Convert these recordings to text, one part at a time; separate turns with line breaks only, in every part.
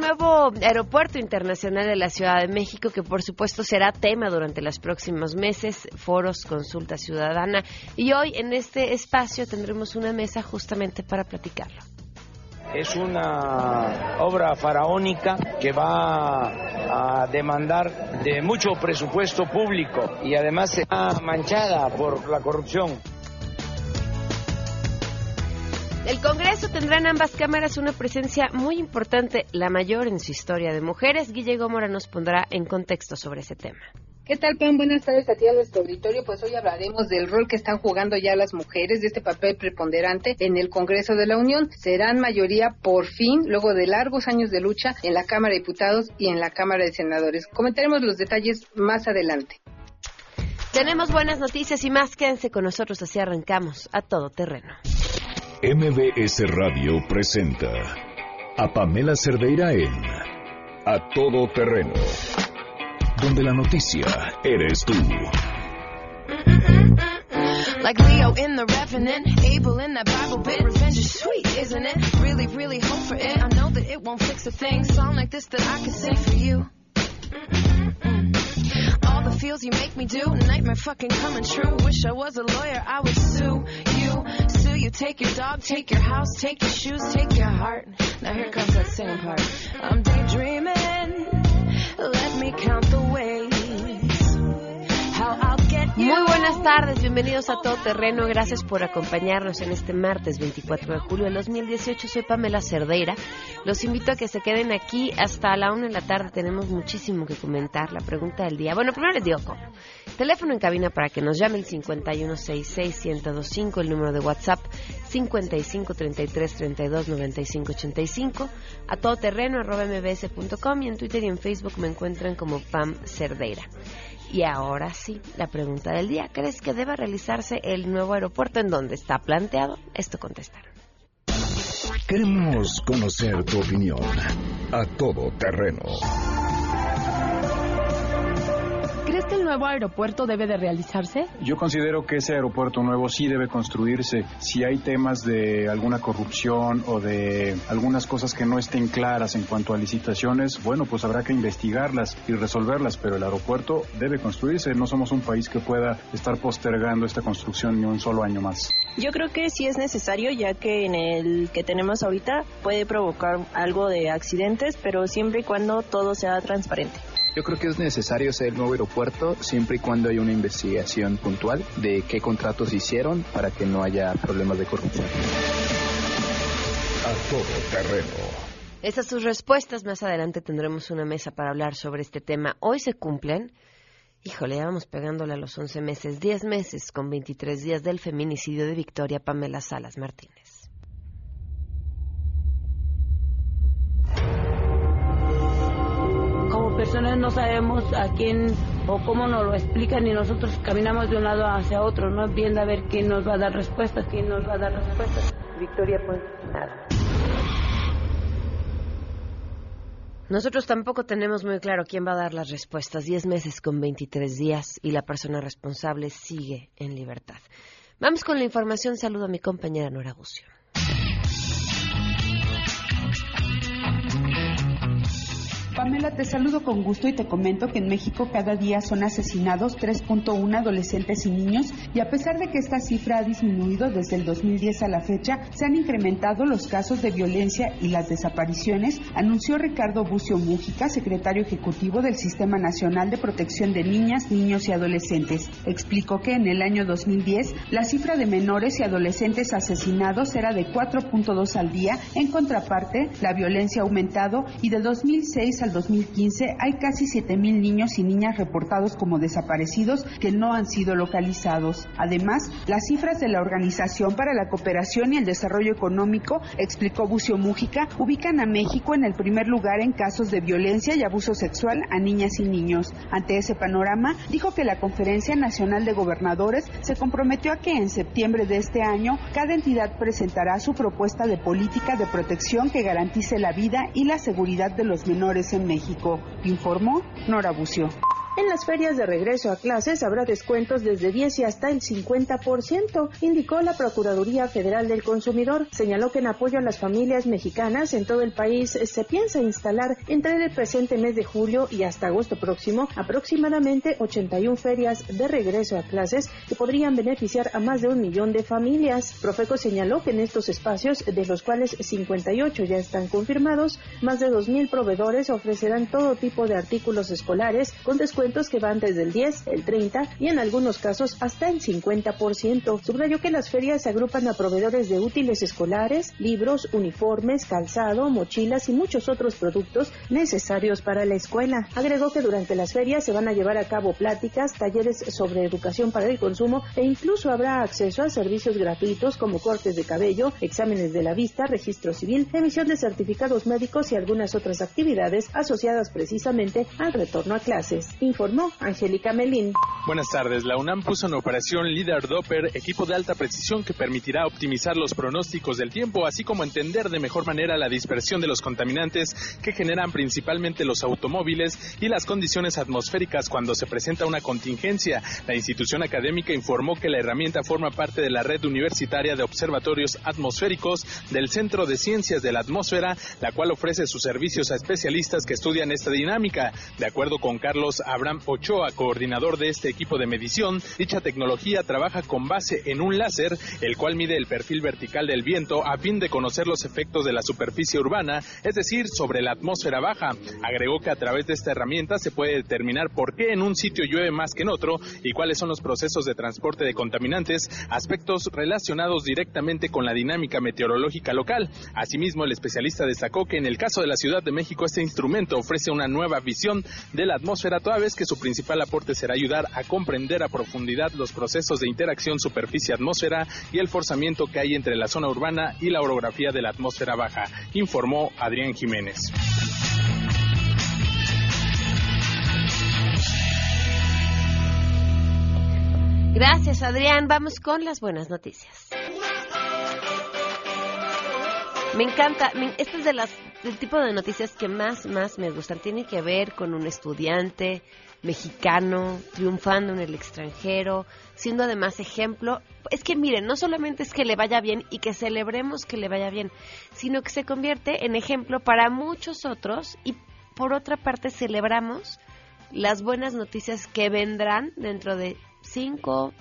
nuevo aeropuerto internacional de la Ciudad de México que por supuesto será tema durante los próximos meses, foros, consulta ciudadana y hoy en este espacio tendremos una mesa justamente para platicarlo.
Es una obra faraónica que va a demandar de mucho presupuesto público y además será manchada por la corrupción.
El Congreso tendrá en ambas cámaras una presencia muy importante, la mayor en su historia de mujeres. Guille Gómora nos pondrá en contexto sobre ese tema.
¿Qué tal, Pam? Buenas tardes a ti a nuestro auditorio. Pues hoy hablaremos del rol que están jugando ya las mujeres, de este papel preponderante en el Congreso de la Unión. Serán mayoría por fin, luego de largos años de lucha, en la Cámara de Diputados y en la Cámara de Senadores. Comentaremos los detalles más adelante.
Tenemos buenas noticias y más. Quédense con nosotros, así arrancamos a todo terreno.
MBS Radio presenta a Pamela Cerdeira en A Todo Terreno, donde la noticia eres tú.
Like Leo in the Revenant, Abel in that Bible bit. Revenge is sweet, isn't it? Really, really hope for it. I know that it won't fix a thing. Song like this that I can sing for you. All the feels you make me do, nightmare fucking coming true. Wish I was a lawyer, I would sue you. You, take your dog, take your house, take your shoes, take your heart. Now here comes that part. I'm daydreaming, let me count the ways. How I'll.
Muy buenas tardes, bienvenidos a Todo Terreno. Gracias por acompañarnos en este martes 24 de julio de 2018. Soy Pamela Cerdeira. Los invito a que se queden aquí hasta la una de la tarde. Tenemos muchísimo que comentar. La pregunta del día. Bueno, primero les digo cómo. Teléfono en cabina para que nos llame el 5166-1025, el número de WhatsApp 5533329585, a todoterreno arroba mbs.com y en Twitter y en Facebook me encuentran como Pam Cerdeira. Y ahora sí, la pregunta del día. ¿Crees que deba realizarse el nuevo aeropuerto en donde está planteado? Esto contestaron.
Queremos conocer tu opinión. A Todo Terreno.
¿Crees que el nuevo aeropuerto debe de realizarse?
Yo considero que ese aeropuerto nuevo sí debe construirse. Si hay temas de alguna corrupción o de algunas cosas que no estén claras en cuanto a licitaciones, bueno, pues habrá que investigarlas y resolverlas, pero el aeropuerto debe construirse. No somos un país que pueda estar postergando esta construcción ni un solo año más.
Yo creo que sí es necesario, ya que en el que tenemos ahorita puede provocar algo de accidentes, pero siempre y cuando todo sea transparente.
Yo creo que es necesario hacer el nuevo aeropuerto siempre y cuando haya una investigación puntual de qué contratos hicieron para que no haya problemas de corrupción.
A Todo Terreno.
Esas sus respuestas. Más adelante tendremos una mesa para hablar sobre este tema. Hoy se cumplen, híjole, ya vamos pegándole a los 11 meses, 10 meses con 23 días del feminicidio de Victoria Pamela Salas Martínez.
Personas no sabemos a quién o cómo nos lo explican y nosotros caminamos de un lado hacia otro, no viendo a ver quién nos va a dar respuestas, quién nos va a dar respuestas. Victoria, pues nada.
Nosotros tampoco tenemos muy claro quién va a dar las respuestas. 10 meses con 23 días y la persona responsable sigue en libertad. Vamos con la información. Saludo a mi compañera Nora Bucio.
Pamela, te saludo con gusto y te comento que en México cada día son asesinados 3.1 adolescentes y niños y a pesar de que esta cifra ha disminuido desde el 2010 a la fecha, se han incrementado los casos de violencia y las desapariciones, anunció Ricardo Bucio Mújica, secretario ejecutivo del Sistema Nacional de Protección de Niñas, Niños y Adolescentes. Explicó que en el año 2010 la cifra de menores y adolescentes asesinados era de 4.2 al día, en contraparte la violencia ha aumentado y de 2006 al 2015 hay casi 7.000 niños y niñas reportados como desaparecidos que no han sido localizados. Además, las cifras de la Organización para la Cooperación y el Desarrollo Económico, explicó Bucio Mújica, ubican a México en el primer lugar en casos de violencia y abuso sexual a niñas y niños. Ante ese panorama, dijo que la Conferencia Nacional de Gobernadores se comprometió a que en septiembre de este año cada entidad presentará su propuesta de política de protección que garantice la vida y la seguridad de los menores en México, informó Nora Bucio.
En las ferias de regreso a clases habrá descuentos desde 10 y hasta el 50%, indicó la Procuraduría Federal del Consumidor. Señaló que en apoyo a las familias mexicanas en todo el país se piensa instalar entre el presente mes de julio y hasta agosto próximo aproximadamente 81 ferias de regreso a clases que podrían beneficiar a más de un millón de familias. Profeco señaló que en estos espacios, de los cuales 58 ya están confirmados, más de 2.000 proveedores ofrecerán todo tipo de artículos escolares con descuentos que van desde el 10, el 30 y en algunos casos hasta el 50%. Subrayó que las ferias agrupan a proveedores de útiles escolares, libros, uniformes, calzado, mochilas y muchos otros productos necesarios para la escuela. Agregó que durante las ferias se van a llevar a cabo pláticas, talleres sobre educación para el consumo e incluso habrá acceso a servicios gratuitos como cortes de cabello, exámenes de la vista, registro civil, emisión de certificados médicos y algunas otras actividades asociadas precisamente al retorno a clases informó Angélica Melín.
Buenas tardes. La UNAM puso en operación Líder Doppler, equipo de alta precisión que permitirá optimizar los pronósticos del tiempo, así como entender de mejor manera la dispersión de los contaminantes que generan principalmente los automóviles y las condiciones atmosféricas cuando se presenta una contingencia. La institución académica informó que la herramienta forma parte de la red universitaria de observatorios atmosféricos del Centro de Ciencias de la Atmósfera, la cual ofrece sus servicios a especialistas que estudian esta dinámica. De acuerdo con Carlos Abraham Ochoa, coordinador de este equipo de medición, dicha tecnología trabaja con base en un láser, el cual mide el perfil vertical del viento a fin de conocer los efectos de la superficie urbana, es decir, sobre la atmósfera baja. Agregó que a través de esta herramienta se puede determinar por qué en un sitio llueve más que en otro y cuáles son los procesos de transporte de contaminantes, aspectos relacionados directamente con la dinámica meteorológica local. Asimismo, el especialista destacó que en el caso de la Ciudad de México este instrumento ofrece una nueva visión de la atmósfera toda vez que su principal aporte será ayudar a comprender a profundidad los procesos de interacción superficie-atmósfera y el forzamiento que hay entre la zona urbana y la orografía de la atmósfera baja, informó Adrián Jiménez.
Gracias, Adrián. Vamos con las buenas noticias. Me encanta, este es de las, del tipo de noticias que más, más me gustan. Tiene que ver con un estudiante mexicano triunfando en el extranjero, siendo además ejemplo. Es que miren, no solamente es que le vaya bien y que celebremos que le vaya bien, sino que se convierte en ejemplo para muchos otros y por otra parte celebramos las buenas noticias que vendrán dentro de 5,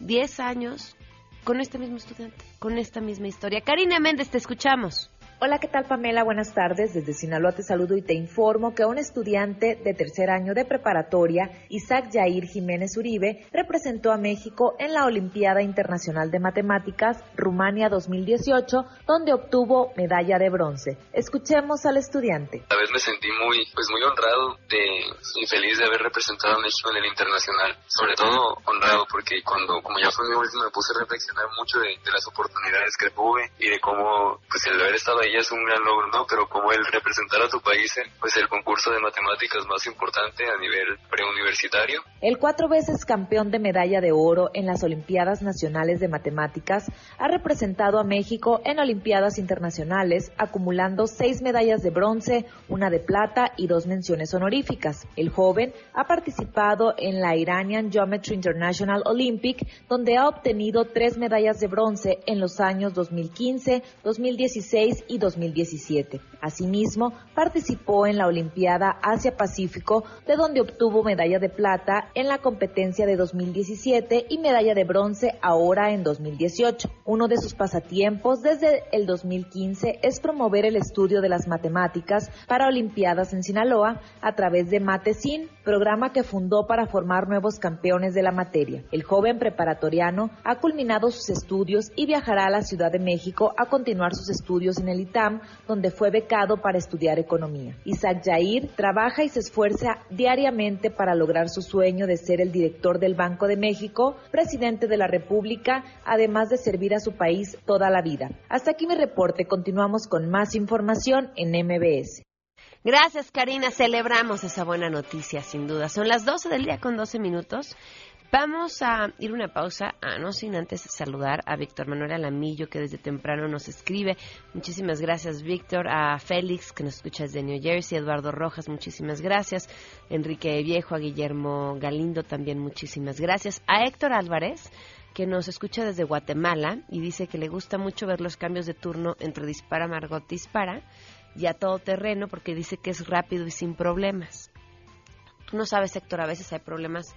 10 años con este mismo estudiante, con esta misma historia. Karina Méndez, te escuchamos.
Hola, ¿qué tal Pamela? Buenas tardes. Desde Sinaloa te saludo y te informo que un estudiante de tercer año de preparatoria, Isaac Yair Jiménez Uribe, representó a México en la Olimpiada Internacional de Matemáticas Rumania 2018, donde obtuvo medalla de bronce. Escuchemos al estudiante.
A vez me sentí muy, pues muy honrado de, y feliz de haber representado a México en el internacional. Sobre todo honrado porque cuando, como ya fue mi último, me puse a reflexionar mucho de, de las oportunidades que tuve y de cómo, pues el haber estado ahí es un gran logro, ¿no? Pero como el representar a tu país en pues, el concurso de matemáticas más importante a nivel preuniversitario.
El cuatro veces campeón de medalla de oro en las Olimpiadas Nacionales de Matemáticas ha representado a México en Olimpiadas Internacionales, acumulando seis medallas de bronce, una de plata y dos menciones honoríficas. El joven ha participado en la Iranian Geometry International Olympic, donde ha obtenido tres medallas de bronce en los años 2015, 2016 y 2017. Asimismo, participó en la Olimpiada Asia-Pacífico, de donde obtuvo medalla de plata en la competencia de 2017 y medalla de bronce ahora en 2018. Uno de sus pasatiempos desde el 2015 es promover el estudio de las matemáticas para Olimpiadas en Sinaloa a través de Matecin, programa que fundó para formar nuevos campeones de la materia. El joven preparatoriano ha culminado sus estudios y viajará a la Ciudad de México a continuar sus estudios en el Donde fue becado para estudiar economía. Isaac Jair trabaja y se esfuerza diariamente para lograr su sueño de ser el director del Banco de México, presidente de la República, además de servir a su país toda la vida. Hasta aquí mi reporte. Continuamos con más información en MBS.
Gracias, Karina. Celebramos esa buena noticia, sin duda. Son las 12 del día con 12 minutos. Vamos a ir una pausa, a no sin antes saludar a Víctor Manuel Alamillo, que desde temprano nos escribe. Muchísimas gracias, Víctor. A Félix, que nos escucha desde New Jersey. Eduardo Rojas, muchísimas gracias. Enrique Viejo, a Guillermo Galindo, también muchísimas gracias. A Héctor Álvarez, que nos escucha desde Guatemala y dice que le gusta mucho ver los cambios de turno entre Dispara, Margot Dispara y a todo terreno porque dice que es rápido y sin problemas. Tú no sabes, Héctor, a veces hay problemas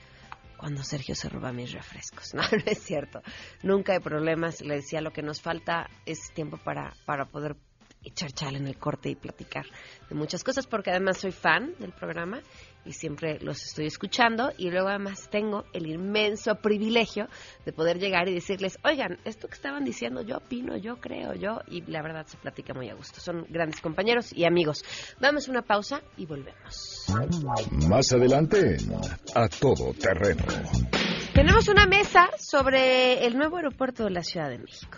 cuando Sergio se roba mis refrescos. No, no es cierto. Nunca hay problemas. Le decía, lo que nos falta es tiempo para, para poder echar chal en el corte y platicar de muchas cosas, porque además soy fan del programa y siempre los estoy escuchando y luego además tengo el inmenso privilegio de poder llegar y decirles, oigan, esto que estaban diciendo yo opino, yo creo, yo, y la verdad se platica muy a gusto. Son grandes compañeros y amigos. Damos una pausa y volvemos.
Más adelante, a todo terreno.
Tenemos una mesa sobre el nuevo aeropuerto de la Ciudad de México.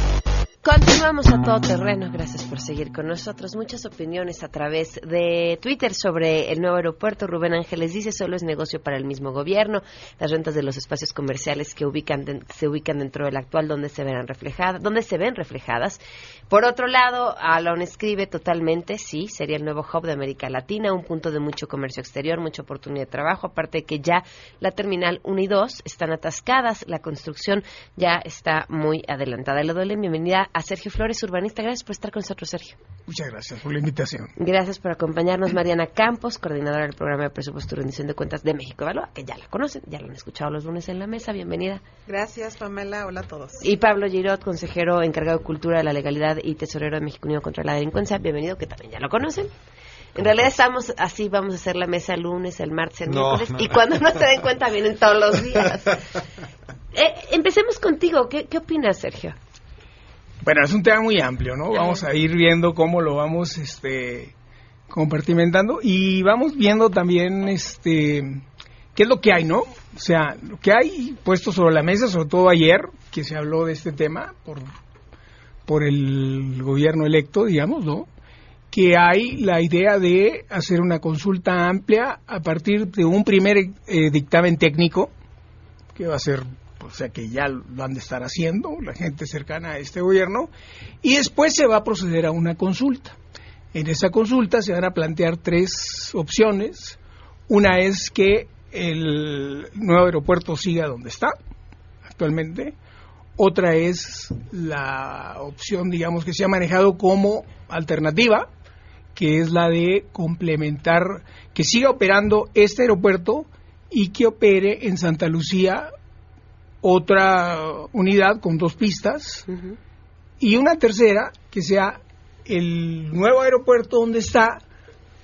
Continuamos a todo terreno. Gracias por seguir con nosotros. Muchas opiniones a través de Twitter sobre el nuevo aeropuerto. Rubén Ángeles dice solo es negocio para el mismo gobierno. Las rentas de los espacios comerciales que ubican se ubican dentro del actual donde se verán reflejadas, donde se ven reflejadas. Por otro lado, Alon escribe totalmente, sí, sería el nuevo hub de América Latina, un punto de mucho comercio exterior, mucha oportunidad de trabajo, aparte de que ya la terminal 1 y 2 están atascadas, la construcción ya está muy adelantada. Le doy la bienvenida a Sergio Flores, urbanista. Gracias por estar con nosotros, Sergio.
Muchas gracias por la invitación.
Gracias por acompañarnos, Mariana Campos, coordinadora del programa de presupuesto y rendición de cuentas de México Evalúa, que ya la conocen, ya la han escuchado los lunes en la mesa. Bienvenida.
Gracias, Pamela. Hola a todos.
Y Pablo Girot, consejero encargado de Cultura de la Legalidad y tesorero de México Unido contra la Delincuencia. Bienvenido, que también ya lo conocen. En realidad estamos así, vamos a hacer la mesa el lunes, el martes, el
No,
miércoles,
no.
y cuando no se den cuenta vienen todos los días. Eh, empecemos contigo. ¿Qué, ¿Qué opinas, Sergio?
Bueno, es un tema muy amplio, ¿no? Vamos a ir viendo cómo lo vamos este, compartimentando y vamos viendo también este, qué es lo que hay, ¿no? O sea, lo que hay puesto sobre la mesa, sobre todo ayer, que se habló de este tema por, por el gobierno electo, digamos, ¿no? Que hay la idea de hacer una consulta amplia a partir de un primer eh, dictamen técnico, que va a ser o sea que ya lo han de estar haciendo la gente cercana a este gobierno, y después se va a proceder a una consulta. En esa consulta se van a plantear tres opciones. Una es que el nuevo aeropuerto siga donde está actualmente. Otra es la opción, digamos, que se ha manejado como alternativa, que es la de complementar, que siga operando este aeropuerto y que opere en Santa Lucía otra unidad con dos pistas y una tercera que sea el nuevo aeropuerto donde está,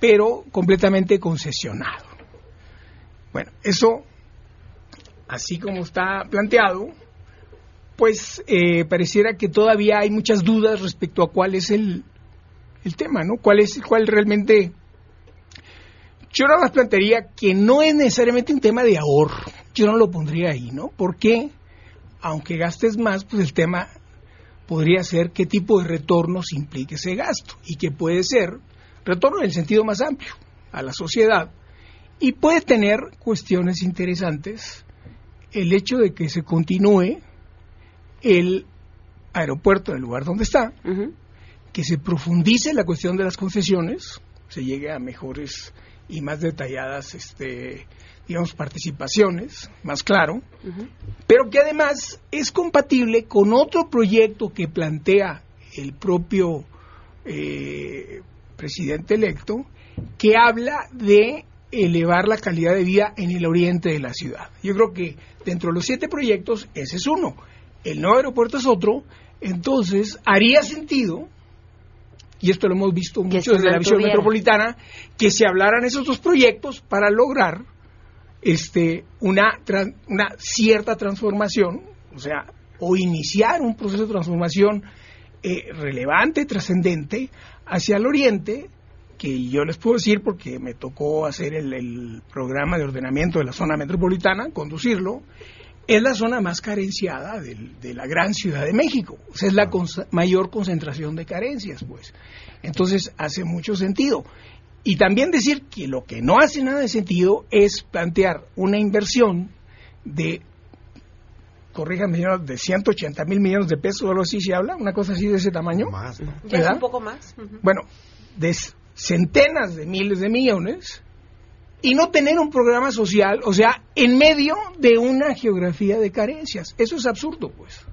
pero completamente concesionado. Bueno, eso, así como está planteado, pues eh, pareciera que todavía hay muchas dudas respecto a cuál es el, el tema, ¿no? ¿Cuál es cuál realmente? Yo nada más plantearía que no es necesariamente un tema de ahorro. Yo no lo pondría ahí, ¿no? Porque aunque gastes más, pues el tema podría ser qué tipo de retornos implique ese gasto y que puede ser retorno en el sentido más amplio a la sociedad y puede tener cuestiones interesantes el hecho de que se continúe el aeropuerto en el lugar donde está, que se profundice la cuestión de las concesiones, se llegue a mejores y más detalladas, este, digamos, participaciones, más claro, pero que además es compatible con otro proyecto que plantea el propio eh, presidente electo, que habla de elevar la calidad de vida en el oriente de la ciudad. Yo creo que dentro de los siete proyectos, ese es uno. El nuevo aeropuerto es otro. Entonces, haría sentido, y esto lo hemos visto mucho desde la visión metropolitana, que se hablaran esos dos proyectos para lograr este, una, una cierta transformación, o sea, o iniciar un proceso de transformación eh, relevante, trascendente, hacia el oriente, que yo les puedo decir porque me tocó hacer el, programa de ordenamiento de la zona metropolitana, conducirlo, es la zona más carenciada de la gran Ciudad de México. O sea, es la mayor concentración de carencias, pues. Entonces, hace mucho sentido. Y también decir que lo que no hace nada de sentido es plantear una inversión de, corríjame, de 180 mil millones de pesos o algo así se habla, una cosa así de ese tamaño.
Más, Ya es un poco más.
Bueno, de centenas de miles de millones y no tener un programa social, o sea, en medio de una geografía de carencias. Eso es absurdo, pues.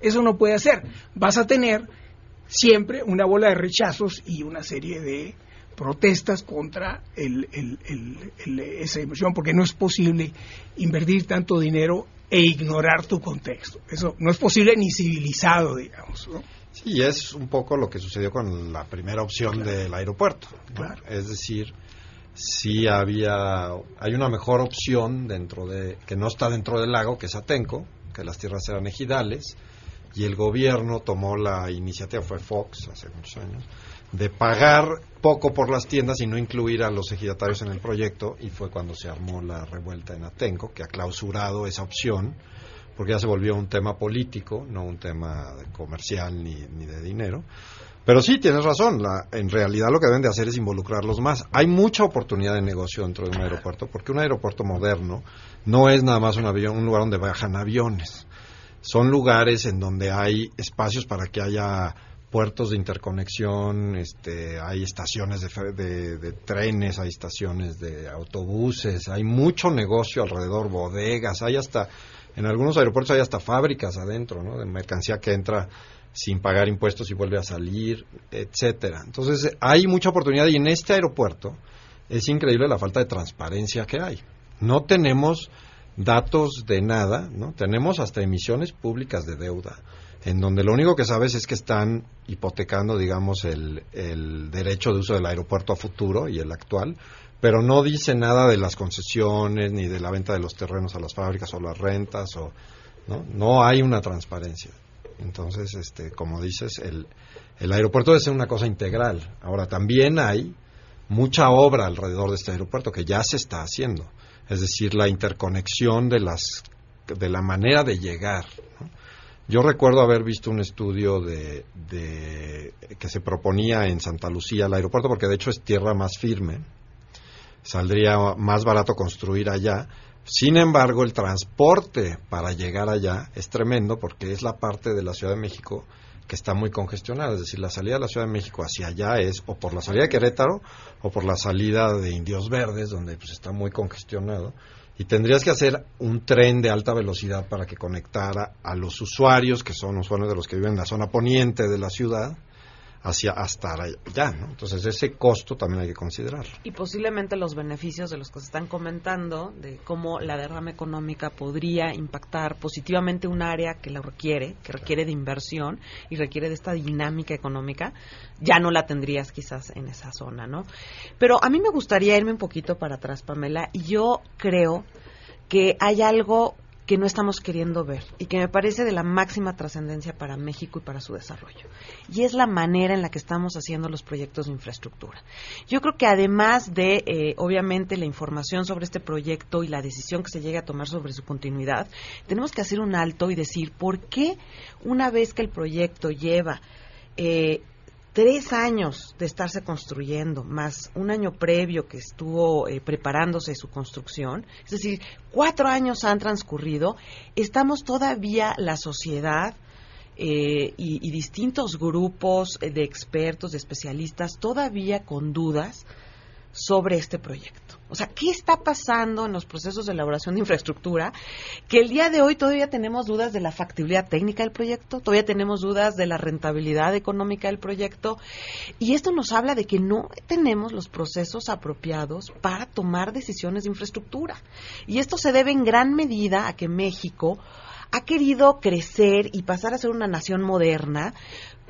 Eso no puede hacer. Vas a tener siempre una bola de rechazos y una serie de protestas contra el, esa inversión, porque no es posible invertir tanto dinero e ignorar tu contexto. Eso no es posible ni civilizado, digamos.
Sí, es un poco lo que sucedió con la primera opción del aeropuerto. Es decir, si había, hay una mejor opción dentro de, que no está dentro del lago, que es Atenco, que las tierras eran ejidales, y el gobierno tomó la iniciativa, fue Fox hace muchos años, de pagar poco por las tiendas y no incluir a los ejidatarios en el proyecto y fue cuando se armó la revuelta en Atenco, que ha clausurado esa opción, porque ya se volvió un tema político, no un tema comercial ni, ni de dinero. Pero sí, tienes razón, la, en realidad lo que deben de hacer es involucrarlos más. Hay mucha oportunidad de negocio dentro de un aeropuerto, porque un aeropuerto moderno no es nada más un, avión, un lugar donde bajan aviones. Son lugares en donde hay espacios para que haya puertos de interconexión, este, hay estaciones de, trenes, hay estaciones de autobuses, hay mucho negocio alrededor, bodegas, hay hasta, en algunos aeropuertos hay hasta fábricas adentro, ¿no? De mercancía que entra sin pagar impuestos y vuelve a salir, etcétera. Entonces, hay mucha oportunidad y en este aeropuerto es increíble la falta de transparencia que hay. No tenemos datos de nada, ¿no? Tenemos hasta emisiones públicas de deuda en donde lo único que sabes es que están hipotecando, digamos, el, el derecho de uso del aeropuerto a futuro y el actual, pero no dice nada de las concesiones ni de la venta de los terrenos a las fábricas o las rentas o no, no hay una transparencia. Entonces, este, como dices, el, el aeropuerto debe ser una cosa integral. Ahora también hay mucha obra alrededor de este aeropuerto que ya se está haciendo, es decir, la interconexión de las de la manera de llegar. Yo recuerdo haber visto un estudio de, que se proponía en Santa Lucía el aeropuerto, porque de hecho es tierra más firme. Saldría más barato construir allá. Sin embargo, el transporte para llegar allá es tremendo porque es la parte de la Ciudad de México que está muy congestionada. Es decir, la salida de la Ciudad de México hacia allá es o por la salida de Querétaro o por la salida de Indios Verdes, donde pues está muy congestionado y tendrías que hacer un tren de alta velocidad para que conectara a los usuarios, que son usuarios de los que viven en la zona poniente de la ciudad, hacia hasta allá, ¿no? Entonces ese costo también hay que considerar.
Y posiblemente los beneficios de los que se están comentando, de cómo la derrama económica podría impactar positivamente un área que la requiere, que requiere de inversión y requiere de esta dinámica económica, ya no la tendrías quizás en esa zona, ¿no? Pero a mí me gustaría irme un poquito para atrás, Pamela, y yo creo que hay algo que no estamos queriendo ver y que me parece de la máxima trascendencia para México y para su desarrollo. Y es la manera en la que estamos haciendo los proyectos de infraestructura. Yo creo que además de, eh, obviamente, la información sobre este proyecto y la decisión que se llegue a tomar sobre su continuidad, tenemos que hacer un alto y decir por qué una vez que el proyecto lleva eh, tres años de estarse construyendo, más un año previo que estuvo eh, preparándose su construcción, es decir, cuatro años han transcurrido, estamos todavía la sociedad eh, y, distintos grupos de expertos, de especialistas, todavía con dudas sobre este proyecto. O sea, ¿qué está pasando en los procesos de elaboración de infraestructura? Que el día de hoy todavía tenemos dudas de la factibilidad técnica del proyecto, todavía tenemos dudas de la rentabilidad económica del proyecto, y esto nos habla de que no tenemos los procesos apropiados para tomar decisiones de infraestructura. Y esto se debe en gran medida a que México ha querido crecer y pasar a ser una nación moderna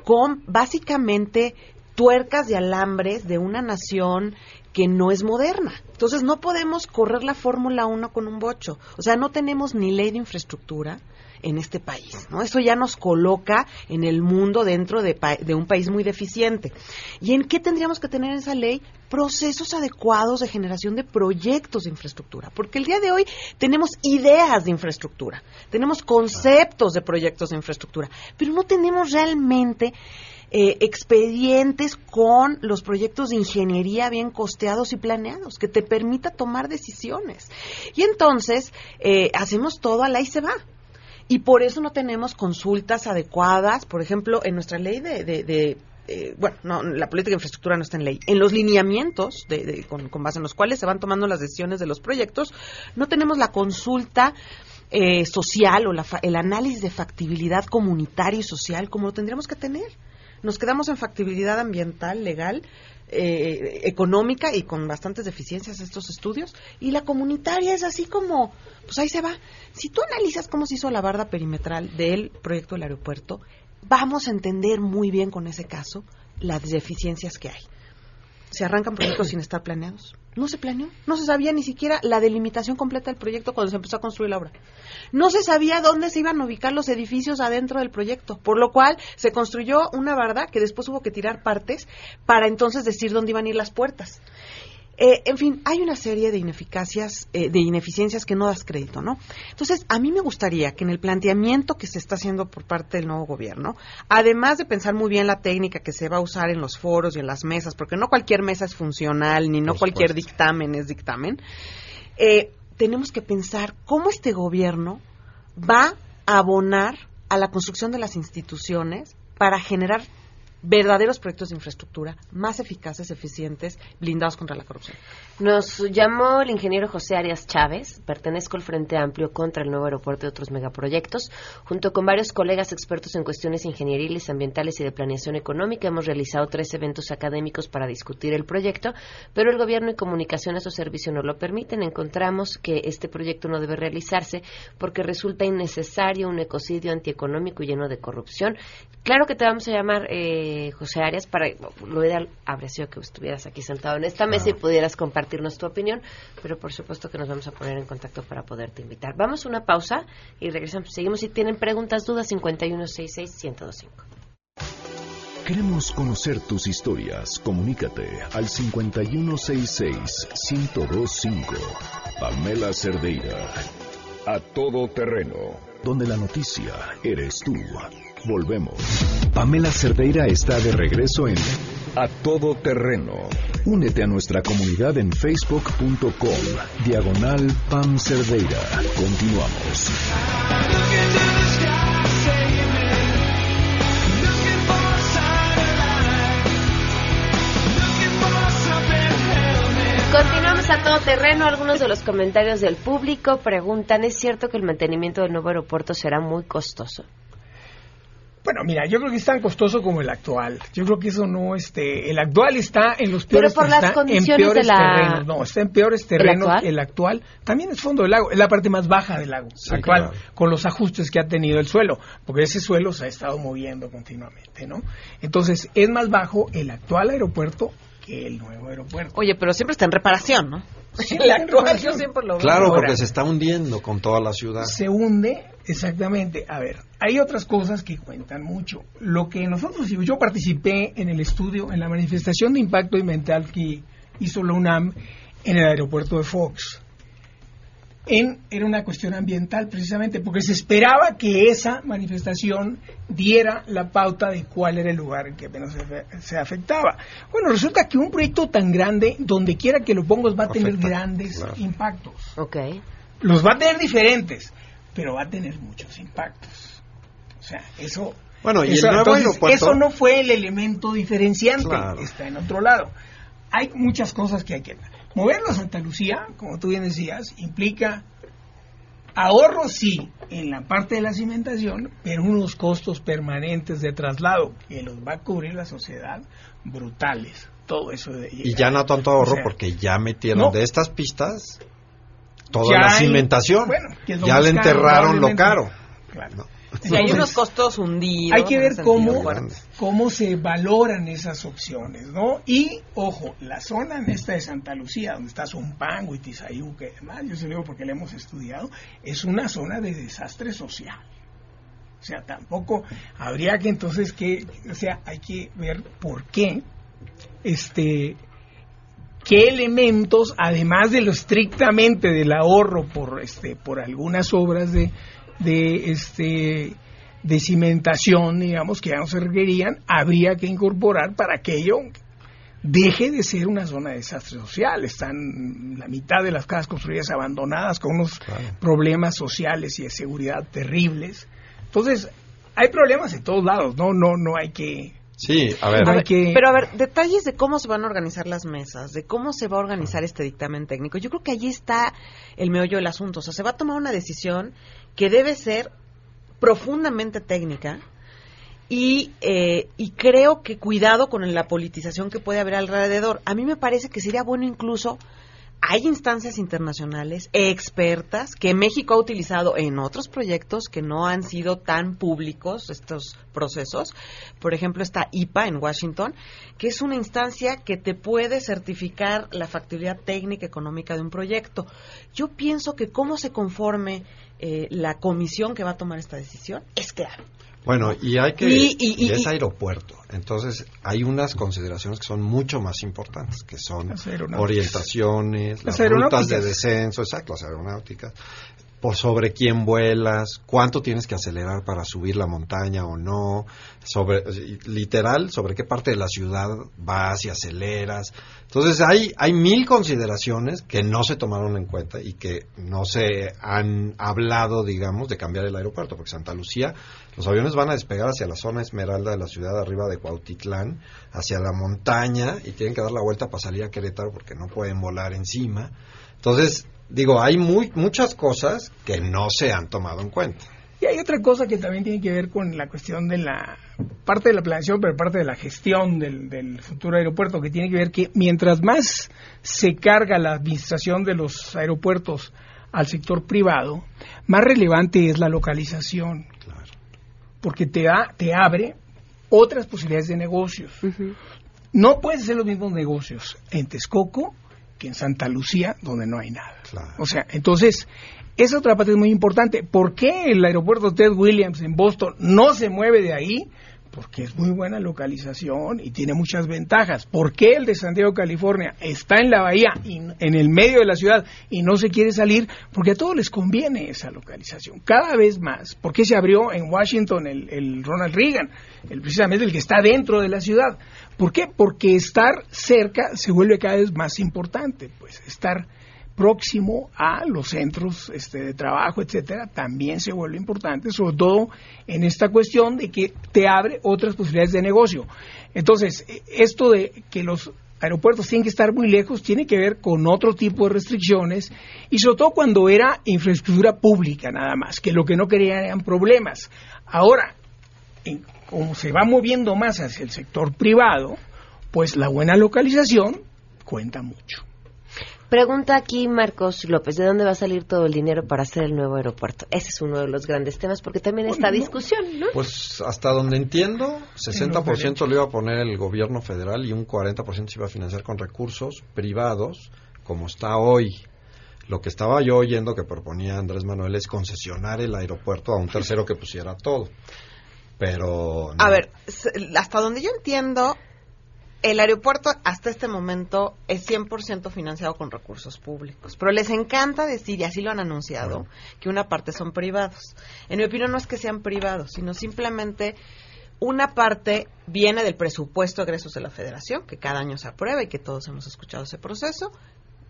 con básicamente tuercas de alambres de una nación que no es moderna. Entonces no podemos correr la Fórmula 1 con un bocho. O sea, no tenemos ni ley de infraestructura, en este país. ¿no? Eso ya nos coloca en el mundo dentro de, pa- de un país muy deficiente. ¿Y en qué tendríamos que tener en esa ley? Procesos adecuados de generación de proyectos de infraestructura. Porque el día de hoy tenemos ideas de infraestructura, tenemos conceptos de proyectos de infraestructura, pero no tenemos realmente eh, expedientes con los proyectos de ingeniería bien costeados y planeados, que te permita tomar decisiones. Y entonces eh, hacemos todo a la y se va. Y por eso no tenemos consultas adecuadas, por ejemplo, en nuestra ley de... de- eh, bueno, no, la política de infraestructura no está en ley. En los lineamientos de- de- con, base en los cuales se van tomando las decisiones de los proyectos, no tenemos la consulta eh, social o la el análisis de factibilidad comunitaria y social como lo tendríamos que tener. Nos quedamos en factibilidad ambiental, legal, eh, económica y con bastantes deficiencias estos estudios. Y la comunitaria es así como, pues ahí se va. Si tú analizas cómo se hizo la barda perimetral del proyecto del aeropuerto, vamos a entender muy bien con ese caso las deficiencias que hay. Se arrancan proyectos sin estar planeados. No se planeó. No se sabía ni siquiera la delimitación completa del proyecto cuando se empezó a construir la obra. No se sabía dónde se iban a ubicar los edificios adentro del proyecto, por lo cual se construyó una barda que después hubo que tirar partes para entonces decir dónde iban a ir las puertas. Eh, en fin, hay una serie de ineficacias, eh, de ineficiencias que no das crédito, ¿no? Entonces, a mí me gustaría que en el planteamiento que se está haciendo por parte del nuevo gobierno, además de pensar muy bien la técnica que se va a usar en los foros y en las mesas, porque no cualquier mesa es funcional, ni no cualquier dictamen es dictamen, eh, tenemos que pensar cómo este gobierno va a abonar a la construcción de las instituciones para generar verdaderos proyectos de infraestructura más eficaces, eficientes, blindados contra la corrupción.
Nos llamó el ingeniero José Arias Chávez, pertenezco al Frente Amplio contra el nuevo aeropuerto y otros megaproyectos. Junto con varios colegas expertos en cuestiones ingenieriles, ambientales y de planeación económica, hemos realizado tres eventos académicos para discutir el proyecto, pero el Gobierno y Comunicaciones o Servicio no lo permiten. Encontramos que este proyecto no debe realizarse porque resulta innecesario un ecocidio antieconómico lleno de corrupción. Claro que te vamos a llamar, eh, José Arias, para lo ideal habría sido que estuvieras aquí sentado en esta mesa y pudieras compartirnos tu opinión, pero por supuesto que nos vamos a poner en contacto para poderte invitar. Vamos a una pausa y regresamos. Seguimos si tienen preguntas, dudas, 5166-1025.
Queremos conocer tus historias. Comunícate al 5166-1025. Pamela Cerdeira. A todo terreno. Donde la noticia eres tú. Volvemos. Pamela Cerdeira está de regreso en A todo terreno. Únete a nuestra comunidad en facebook.com. Diagonal Pam Cerdeira. Continuamos.
Continuamos a todo terreno. Algunos de los comentarios del público preguntan, ¿es cierto que el mantenimiento del nuevo aeropuerto será muy costoso?
Bueno, mira, yo creo que es tan costoso como el actual. Yo creo que eso no, este, el actual está en los
Pero
peores,
por las
está en
condiciones
peores
de la-
terrenos. No, está en peores terrenos.
actual?
El actual también es fondo del lago, es la parte más baja del lago actual,
claro.
con los ajustes que ha tenido el suelo, porque ese suelo se ha estado moviendo continuamente, ¿no? Entonces es más bajo el actual aeropuerto que el nuevo aeropuerto.
Oye, pero siempre está en reparación, ¿no?
Sí,
actual yo
reparación.
siempre lo veo.
Claro,
Ahora,
porque se está hundiendo con toda la ciudad.
se hunde, exactamente. A ver, hay otras cosas que cuentan mucho. Lo que nosotros, yo participé en el estudio, en la manifestación de impacto ambiental que hizo la UNAM en el aeropuerto de Fox. En, era una cuestión ambiental precisamente, porque se esperaba que esa manifestación diera la pauta de cuál era el lugar en que menos se, se afectaba. Bueno, resulta que un proyecto tan grande, donde quiera que lo pongas, va a tener
Afecta,
grandes
claro.
impactos.
Ok.
Los va a tener diferentes, pero va a tener muchos impactos. O sea, eso.
Bueno, y el
eso,
nuevo
entonces,
aeropuerto-
Eso no fue el elemento diferenciante,
Claro.
está en otro lado. Hay muchas cosas que hay que. Moverlo a Santa Lucía, como tú bien decías, implica ahorro, sí, en la parte de la cimentación, pero unos costos permanentes de traslado que los va a cubrir la sociedad brutales. Todo eso de
Y ya no tanto ahorro
O sea,
porque ya metieron
no.
de estas pistas toda
Ya
la
hay-
cimentación.
bueno, que es lo
ya le enterraron lo caro.
Claro.
Sí, hay unos costos hundidos.
hay que ver cómo, cómo se valoran esas opciones, ¿no? Y, ojo, la zona en esta de Santa Lucía, donde está Zumpango y Tizayuca y demás, yo se lo digo porque la hemos estudiado, es una zona de desastre social. O sea, tampoco habría que entonces que, o sea, hay que ver por qué, este, qué elementos, además de lo estrictamente del ahorro por, este, por algunas obras de, de, este, de cimentación, digamos, que ya no se requerían, habría que incorporar para que ello deje de ser una zona de desastre social. Están la mitad de las casas construidas abandonadas con unos problemas sociales y de seguridad terribles. Entonces, hay problemas en todos lados, no, no, no hay que
Sí, a ver.
Pero a ver, detalles de cómo se van a organizar las mesas, de cómo se va a organizar este dictamen técnico. Yo creo que allí está el meollo del asunto. O sea, se va a tomar una decisión que debe ser profundamente técnica y, eh, y creo que cuidado con la politización que puede haber alrededor. A mí me parece que sería bueno incluso hay instancias internacionales expertas que México ha utilizado en otros proyectos que no han sido tan públicos estos procesos. Por ejemplo, está IPA en Washington, que es una instancia que te puede certificar la factibilidad técnica económica de un proyecto. Yo pienso que cómo se conforme eh, la comisión que va a tomar esta decisión es clave.
Bueno, y hay que y, es aeropuerto. Entonces, hay unas consideraciones que son mucho más importantes, que son orientaciones, las, rutas de descenso, exacto, las aeronáuticas, por sobre quién vuelas, cuánto tienes que acelerar para subir la montaña o no, sobre literal sobre qué parte de la ciudad vas y aceleras. Entonces hay hay mil consideraciones que no se tomaron en cuenta y que no se han hablado, digamos, de cambiar el aeropuerto, porque Santa Lucía los aviones van a despegar hacia la zona esmeralda de la ciudad arriba de Cuautitlán, hacia la montaña y tienen que dar la vuelta para salir a Querétaro porque no pueden volar encima. Entonces, digo, hay muy, muchas cosas que no se han tomado en cuenta.
Y hay otra cosa que también tiene que ver con la cuestión de la parte de la planeación, pero parte de la gestión del, del, futuro aeropuerto, que tiene que ver que mientras más se carga la administración de los aeropuertos al sector privado, más relevante es la localización. Porque te da, te abre otras posibilidades de negocios. No pueden ser los mismos negocios en Texcoco en Santa Lucía, donde no hay nada. O sea, entonces, esa otra parte es muy importante. ¿Por qué el aeropuerto Ted Williams en Boston no se mueve de ahí? Porque es muy buena localización y tiene muchas ventajas. ¿Por qué el de San Diego, California, está en la bahía, en el medio de la ciudad, y no se quiere salir? Porque a todos les conviene esa localización. Cada vez más. ¿Por qué se abrió en Washington el, el Ronald Reagan? El, precisamente el que está dentro de la ciudad. ¿Por qué? Porque estar cerca se vuelve cada vez más importante. Pues estar próximo a los centros este, de trabajo, etcétera, también se vuelve importante, sobre todo en esta cuestión de que te abre otras posibilidades de negocio. Entonces, e, esto de que los aeropuertos tienen que estar muy lejos tiene que ver con otro tipo de restricciones y sobre todo cuando era infraestructura pública nada más, que lo que no querían eran problemas. Ahora, como se va moviendo más hacia el sector privado, pues la buena localización cuenta mucho.
Pregunta aquí Marcos López, ¿de dónde va a salir todo el dinero para hacer el nuevo aeropuerto? Ese es uno de los grandes temas porque también está discusión, ¿no?
Pues hasta donde entiendo, 60% lo iba a poner el gobierno federal y un 40% se iba a financiar con recursos privados, como está hoy. Lo que estaba yo oyendo que proponía Andrés Manuel es concesionar el aeropuerto a un tercero que pusiera todo. Pero...
A ver, hasta donde yo entiendo, el aeropuerto hasta este momento es 100% financiado con recursos públicos, pero les encanta decir, y así lo han anunciado, que una parte son privados. En mi opinión no es que sean privados, sino simplemente una parte viene del presupuesto de egresos de la federación, que cada año se aprueba y que todos hemos escuchado ese proceso,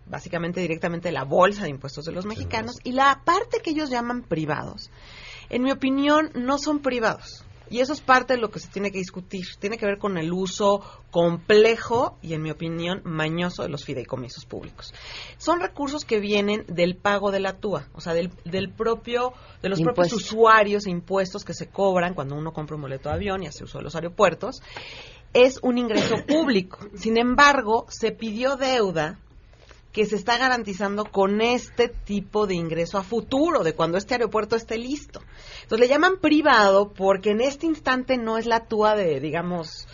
básicamente directamente la bolsa de impuestos de los mexicanos, y la parte que ellos llaman privados, en mi opinión no son privados y eso es parte de lo que se tiene que discutir. Tiene que ver con el uso complejo y, en mi opinión, mañoso de los fideicomisos públicos. Son recursos que vienen del pago de la TUA, o sea, del, del propio, de los propios usuarios e impuestos que se cobran cuando uno compra un boleto de avión y hace uso de los aeropuertos. Es un ingreso público. Sin embargo, se pidió deuda que se está garantizando con este tipo de ingreso a futuro, de cuando este aeropuerto esté listo. Entonces le llaman privado porque en este instante no es la túa de, digamos,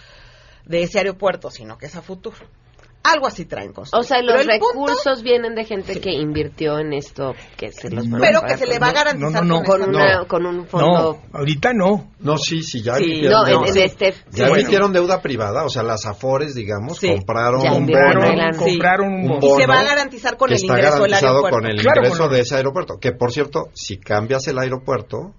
de ese aeropuerto, sino que es a futuro. Algo así traen
O sea, los recursos vienen de gente que invirtió en esto, que se los
Pero que se le va a garantizar
con, una, con, un fondo.
No, ahorita no.
No, sí, sí, ya
sí, no, en, este,
ya emitieron deuda privada, o sea, las Afores, digamos, compraron
un bono, compraron un bono.
Y se va a garantizar con el ingreso del aeropuerto.
con el ingreso de ese aeropuerto. Que, por cierto, si cambias el aeropuerto,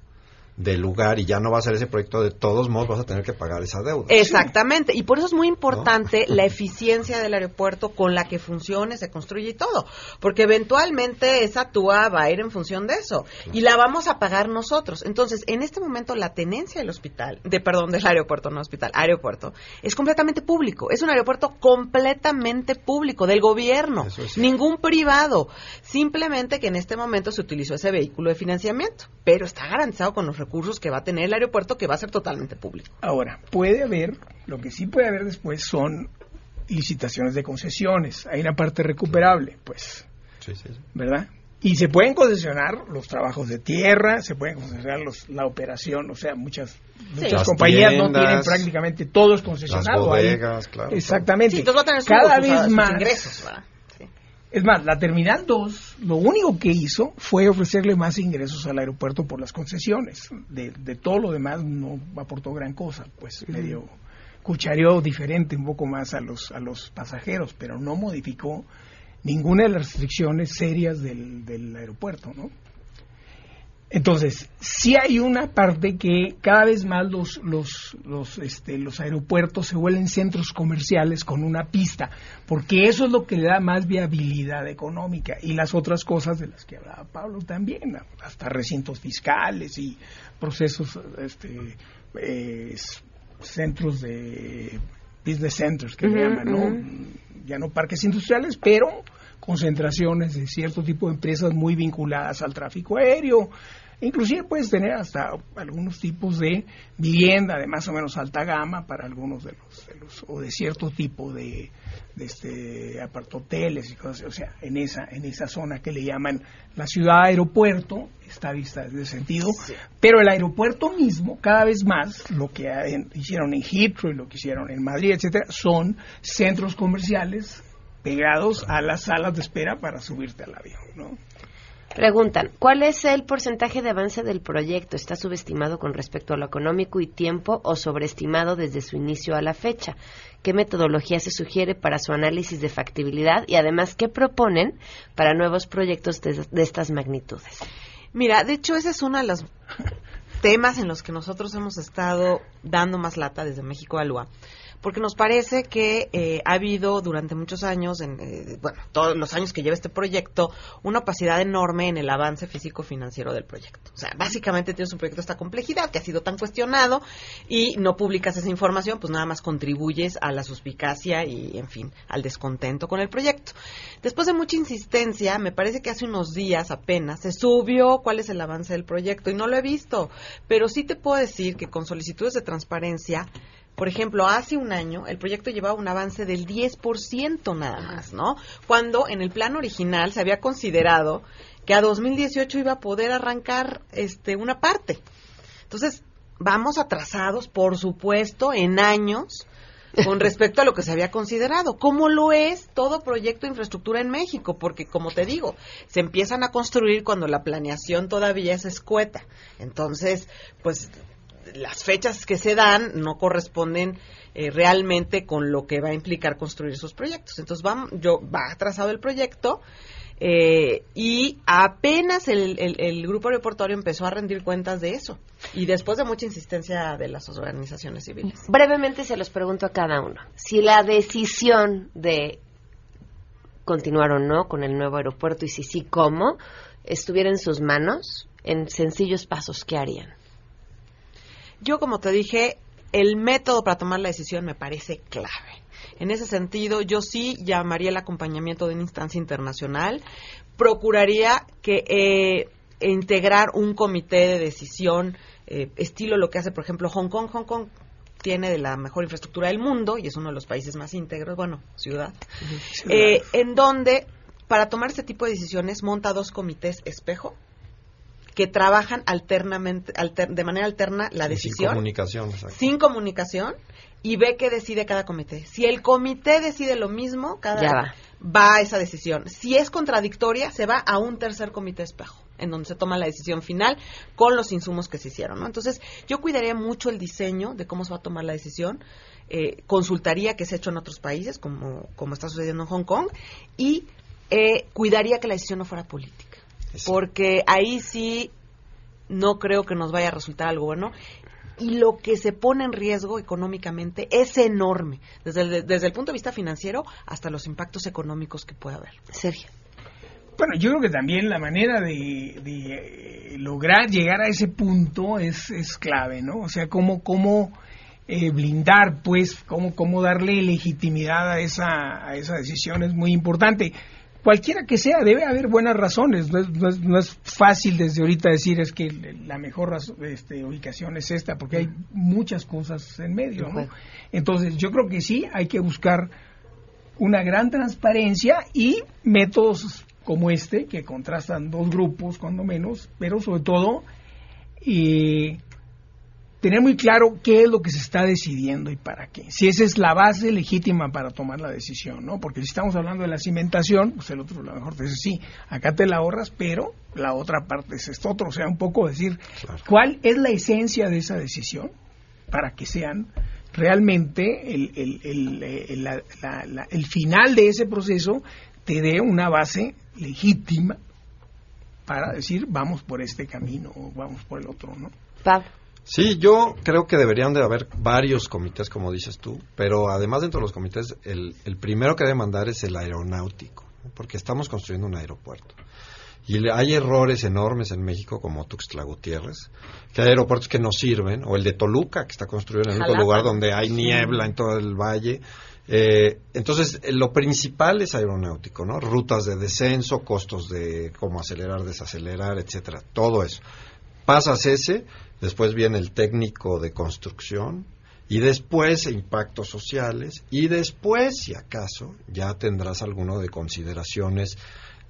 del lugar y ya no va a ser ese proyecto, de todos modos vas a tener que pagar esa deuda.
Exactamente, y por eso es muy importante la eficiencia del aeropuerto con la que funcione, se construye y todo, porque eventualmente esa TUA va a ir en función de eso y la vamos a pagar nosotros. Entonces, en este momento la tenencia del hospital, de perdón, del aeropuerto, no hospital, aeropuerto, es completamente público, es un aeropuerto completamente público del gobierno, ningún privado, simplemente que en este momento se utilizó ese vehículo de financiamiento, pero está garantizado con los recursos que va a tener el aeropuerto que va a ser totalmente público.
Ahora, puede haber, lo que sí puede haber después son licitaciones de concesiones. Hay una parte recuperable, pues. Sí, sí, ¿Verdad? Y se pueden concesionar los trabajos de tierra, se pueden concesionar los, la operación, o sea, muchas, muchas compañías no tienen prácticamente todos concesionados.
Las claro.
Exactamente.
Sí, va a tener
Cada vez más.
Ingresos,
es más, la Terminal 2 lo único que hizo fue ofrecerle más ingresos al aeropuerto por las concesiones. De, todo lo demás no aportó gran cosa, pues medio cuchareó diferente un poco más a los, a los pasajeros, pero no modificó ninguna de las restricciones serias del, del aeropuerto, ¿no? Entonces, sí hay una parte que cada vez más los, los, los, este, los aeropuertos se vuelven centros comerciales con una pista, porque eso es lo que le da más viabilidad económica y las otras cosas de las que hablaba Pablo también, hasta recintos fiscales y procesos, este, eh, centros de business centers que le llaman, ¿no? Ya no parques industriales, pero concentraciones de cierto tipo de empresas muy vinculadas al tráfico aéreo, Inclusive puedes tener hasta algunos tipos de vivienda de más o menos alta gama para algunos de los, o de cierto tipo de, de este apartoteles y cosas, o sea, en esa en esa zona que le llaman la ciudad aeropuerto está vista desde ese sentido, pero el aeropuerto mismo cada vez más lo que hicieron en Heathrow y lo que hicieron en Madrid, etcétera, son centros comerciales pegados a las salas de espera para subirte al avión, ¿no?
Preguntan, ¿cuál es el porcentaje de avance del proyecto? ¿Está subestimado con respecto a lo económico y tiempo o sobreestimado desde su inicio a la fecha? ¿Qué metodología se sugiere para su análisis de factibilidad y además qué proponen para nuevos proyectos de, estas magnitudes?
Mira, de hecho ese es uno de los temas en los que nosotros hemos estado dando más lata desde México Alua porque nos parece que eh, ha habido durante muchos años, en, eh, bueno, todos los años que lleva este proyecto, una opacidad enorme en el avance físico-financiero del proyecto. O sea, básicamente tienes un proyecto de esta complejidad que ha sido tan cuestionado y no publicas esa información, pues nada más contribuyes a la suspicacia y, en fin, al descontento con el proyecto. Después de mucha insistencia, me parece que hace unos días apenas se subió cuál es el avance del proyecto y no lo he visto, pero sí te puedo decir que con solicitudes de transparencia por ejemplo, hace un año el proyecto llevaba un avance del 10% nada más, ¿no? Cuando en el plan original se había considerado que a 2018 iba a poder arrancar este una parte. Entonces, vamos atrasados, por supuesto, en años con respecto a lo que se había considerado, como lo es todo proyecto de infraestructura en México, porque como te digo, se empiezan a construir cuando la planeación todavía es escueta. Entonces, pues las fechas que se dan no corresponden eh, realmente con lo que va a implicar construir esos proyectos. Entonces, va, yo, va trazado el proyecto eh, y apenas el, el, grupo aeroportuario empezó a rendir cuentas de eso y después de mucha insistencia de las organizaciones civiles.
Brevemente se los pregunto a cada uno. Si la decisión de continuar o no con el nuevo aeropuerto y si sí, cómo, estuviera en sus manos, en sencillos pasos, ¿qué harían?
Yo, como te dije, el método para tomar la decisión me parece clave. En ese sentido, yo sí llamaría el acompañamiento de una instancia internacional, procuraría que eh, integrar un comité de decisión, eh, estilo lo que hace, por ejemplo, Hong Kong. Hong Kong tiene de la mejor infraestructura del mundo y es uno de los países más íntegros, bueno, ciudad, eh, en donde para tomar este tipo de decisiones monta dos comités espejo que trabajan alternamente, de manera alterna la decisión.
Sin comunicación,
Sin comunicación y ve qué decide cada comité. Si el comité decide lo mismo, cada
va.
va a esa decisión. Si es contradictoria, se va a un tercer comité espejo en donde se toma la decisión final con los insumos que se hicieron. ¿no? Entonces, yo cuidaría mucho el diseño de cómo se va a tomar la decisión, eh, consultaría qué se ha hecho en otros países, como, como está sucediendo en Hong Kong, y eh, cuidaría que la decisión no fuera política. Porque ahí sí no creo que nos vaya a resultar algo bueno. Y lo que se pone en riesgo económicamente es enorme, desde el, desde el punto de vista financiero hasta los impactos económicos que puede haber.
Sergio.
Bueno, yo creo que también la manera de, de lograr llegar a ese punto es, es clave, ¿no? O sea, cómo, cómo eh, blindar, pues, cómo, cómo darle legitimidad a esa, a esa decisión es muy importante cualquiera que sea, debe haber buenas razones. No es, fácil desde ahorita decir es que la mejor este, ubicación es esta, porque hay muchas cosas en medio. Entonces, yo creo que sí, hay que buscar una gran transparencia y métodos como este, que contrastan dos grupos, cuando menos, pero sobre todo eh, tener muy claro qué es lo que se está decidiendo y para qué. Si esa es la base legítima para tomar la decisión, ¿no? Porque si estamos hablando de la cimentación, pues el otro a lo mejor te dice, sí, acá te la ahorras, pero la otra parte es esto otro. O sea, un poco decir, ¿cuál es la esencia de esa decisión para que sean realmente el, el, el, eh, el final de ese proceso te dé una base legítima para decir, vamos por este camino o vamos por el otro, ¿no?
Pablo.
Sí, yo creo que deberían de haber varios comités, como dices tú, pero además dentro de los comités, el, el primero que debe mandar es el aeronáutico, porque estamos construyendo un aeropuerto. Y hay errores enormes en México, como Tuxtla Gutiérrez, que hay aeropuertos que no sirven, o el de Toluca, que está construido en el único lugar donde hay niebla en todo el valle. Eh, entonces, lo principal es aeronáutico, ¿no? Rutas de descenso, costos de cómo acelerar, desacelerar, etcétera, todo eso. Pasas ese, después viene el técnico de construcción y después impactos sociales y después, si acaso, ya tendrás alguno de consideraciones,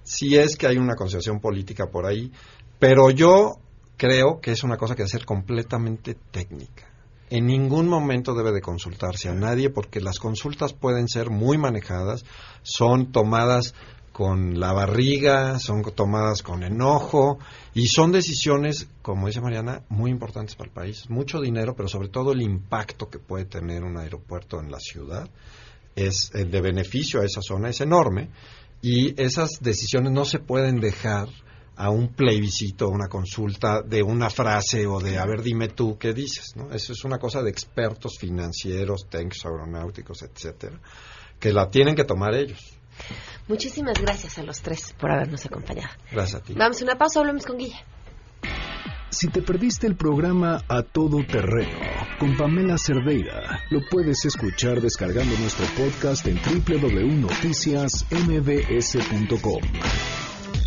si es que hay una consideración política por ahí, pero yo creo que es una cosa que debe ser completamente técnica. En ningún momento debe de consultarse a nadie porque las consultas pueden ser muy manejadas, son tomadas con la barriga, son tomadas con enojo y son decisiones, como dice Mariana, muy importantes para el país. Mucho dinero, pero sobre todo el impacto que puede tener un aeropuerto en la ciudad es eh, de beneficio a esa zona es enorme y esas decisiones no se pueden dejar a un plebiscito, una consulta de una frase o de a ver dime tú qué dices, ¿no? Eso es una cosa de expertos financieros, técnicos aeronáuticos, etcétera, que la tienen que tomar ellos.
Muchísimas gracias a los tres por habernos acompañado.
Gracias a ti.
Vamos a una pausa, hablamos con Guilla.
Si te perdiste el programa A Todo Terreno con Pamela Cerdeira, lo puedes escuchar descargando nuestro podcast en www.noticiasmbs.com.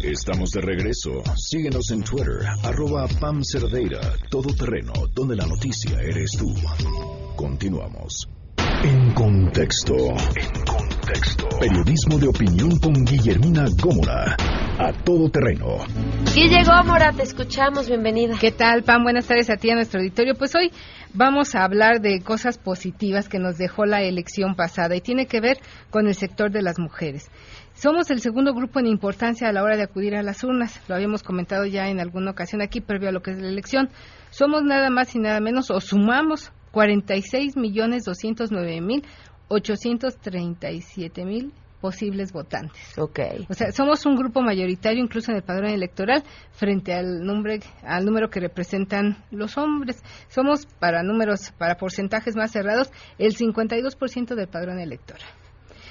Estamos de regreso. Síguenos en Twitter, arroba Pam Cerdeira, Todo Terreno, donde la noticia eres tú. Continuamos. En contexto. En contexto. Periodismo de opinión con Guillermina Gómora. A todo terreno.
Guille Gómora, te escuchamos. Bienvenida.
¿Qué tal, Pam? Buenas tardes a ti, a nuestro auditorio. Pues hoy vamos a hablar de cosas positivas que nos dejó la elección pasada y tiene que ver con el sector de las mujeres. Somos el segundo grupo en importancia a la hora de acudir a las urnas. Lo habíamos comentado ya en alguna ocasión aquí, previo a lo que es la elección. Somos nada más y nada menos, o sumamos 46 millones 209 mil 837 mil posibles votantes.
Okay.
O sea, somos un grupo mayoritario incluso en el padrón electoral frente al número al número que representan los hombres. Somos para números para porcentajes más cerrados el 52% del padrón electoral.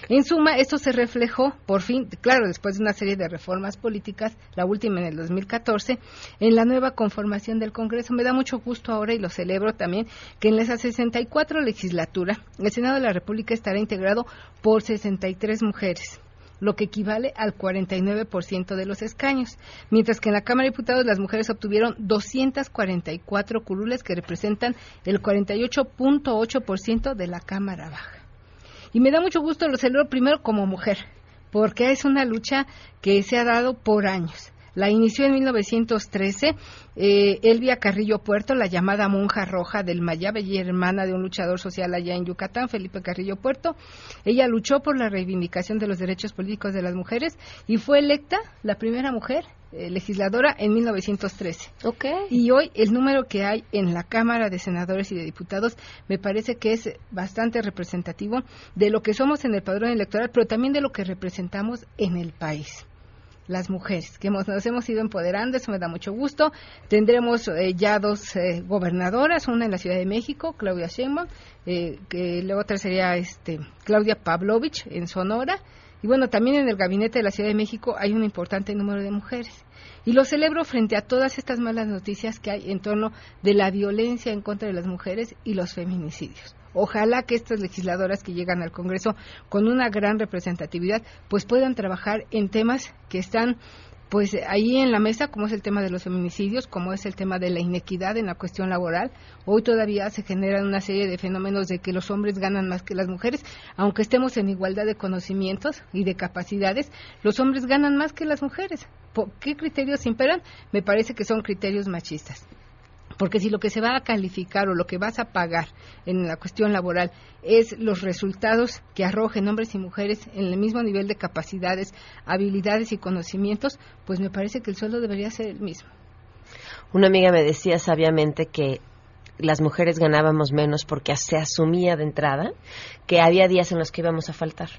En suma, esto se reflejó, por fin, claro, después de una serie de reformas políticas, la última en el 2014, en la nueva conformación del Congreso. Me da mucho gusto ahora y lo celebro también que en esa 64 legislatura el Senado de la República estará integrado por 63 mujeres lo que equivale al 49% de los escaños, mientras que en la Cámara de Diputados las mujeres obtuvieron 244 curules que representan el 48.8% de la Cámara Baja. Y me da mucho gusto, lo celebro primero como mujer, porque es una lucha que se ha dado por años. La inició en 1913 eh, Elvia Carrillo Puerto, la llamada monja roja del Mayab, y hermana de un luchador social allá en Yucatán, Felipe Carrillo Puerto. Ella luchó por la reivindicación de los derechos políticos de las mujeres y fue electa la primera mujer eh, legisladora en 1913.
Okay.
Y hoy el número que hay en la Cámara de Senadores y de Diputados me parece que es bastante representativo de lo que somos en el padrón electoral, pero también de lo que representamos en el país las mujeres, que hemos, nos hemos ido empoderando, eso me da mucho gusto. Tendremos eh, ya dos eh, gobernadoras, una en la Ciudad de México, Claudia Sheinbaum, eh, que la otra sería este, Claudia Pavlovich en Sonora. Y bueno, también en el gabinete de la Ciudad de México hay un importante número de mujeres. Y lo celebro frente a todas estas malas noticias que hay en torno de la violencia en contra de las mujeres y los feminicidios. Ojalá que estas legisladoras que llegan al Congreso con una gran representatividad, pues puedan trabajar en temas que están pues ahí en la mesa, como es el tema de los feminicidios, como es el tema de la inequidad en la cuestión laboral. Hoy todavía se generan una serie de fenómenos de que los hombres ganan más que las mujeres, aunque estemos en igualdad de conocimientos y de capacidades, los hombres ganan más que las mujeres. ¿Por qué criterios imperan? Me parece que son criterios machistas. Porque si lo que se va a calificar o lo que vas a pagar en la cuestión laboral es los resultados que arrojen hombres y mujeres en el mismo nivel de capacidades, habilidades y conocimientos, pues me parece que el sueldo debería ser el mismo.
Una amiga me decía sabiamente que las mujeres ganábamos menos porque se asumía de entrada que había días en los que íbamos a faltar.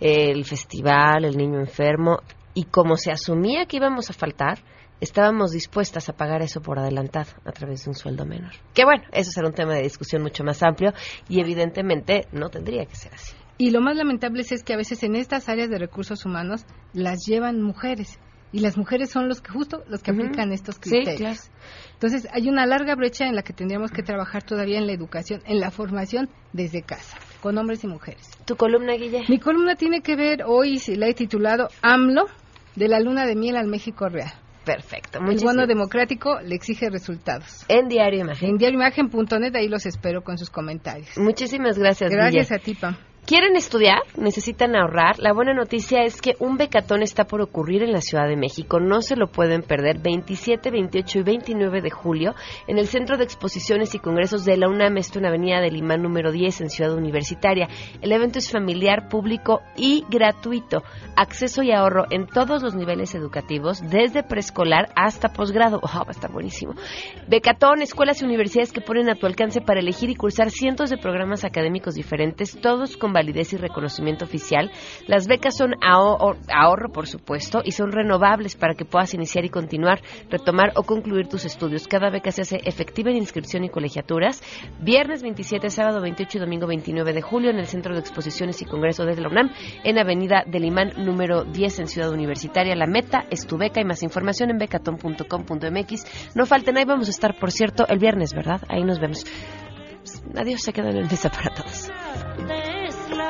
El festival, el niño enfermo, y como se asumía que íbamos a faltar, estábamos dispuestas a pagar eso por adelantado a través de un sueldo menor. Que bueno, eso será un tema de discusión mucho más amplio y evidentemente no tendría que ser así.
Y lo más lamentable es que a veces en estas áreas de recursos humanos las llevan mujeres y las mujeres son los que justo los que aplican estos criterios. Entonces, hay una larga brecha en la que tendríamos que trabajar todavía en la educación, en la formación desde casa, con hombres y mujeres.
¿Tu columna, Guille?
Mi columna tiene que ver, hoy la he titulado AMLO, de la luna de miel al México real.
Perfecto.
El bono democrático le exige resultados.
En Diario Imagen.
En diarioimagen.net, ahí los espero con sus comentarios.
Muchísimas gracias.
Gracias a ti, Pam.
¿Quieren estudiar? ¿Necesitan ahorrar? La buena noticia es que un becatón está por ocurrir en la Ciudad de México. No se lo pueden perder 27, 28 y 29 de julio en el Centro de Exposiciones y Congresos de la UNAM, esto en Avenida del Imán número 10 en Ciudad Universitaria. El evento es familiar, público y gratuito. Acceso y ahorro en todos los niveles educativos, desde preescolar hasta posgrado. Oh, va a estar buenísimo. Becatón, escuelas y universidades que ponen a tu alcance para elegir y cursar cientos de programas académicos diferentes, todos con validez y reconocimiento oficial. Las becas son ahorro, por supuesto, y son renovables para que puedas iniciar y continuar, retomar o concluir tus estudios. Cada beca se hace efectiva en inscripción y colegiaturas. Viernes 27, sábado 28 y domingo 29 de julio en el Centro de Exposiciones y Congreso de la UNAM, en Avenida del Imán número 10 en Ciudad Universitaria. La meta es tu beca y más información en becaton.com.mx. No falten, ahí vamos a estar, por cierto, el viernes, ¿verdad? Ahí nos vemos. Adiós, se quedan en mesa para todos.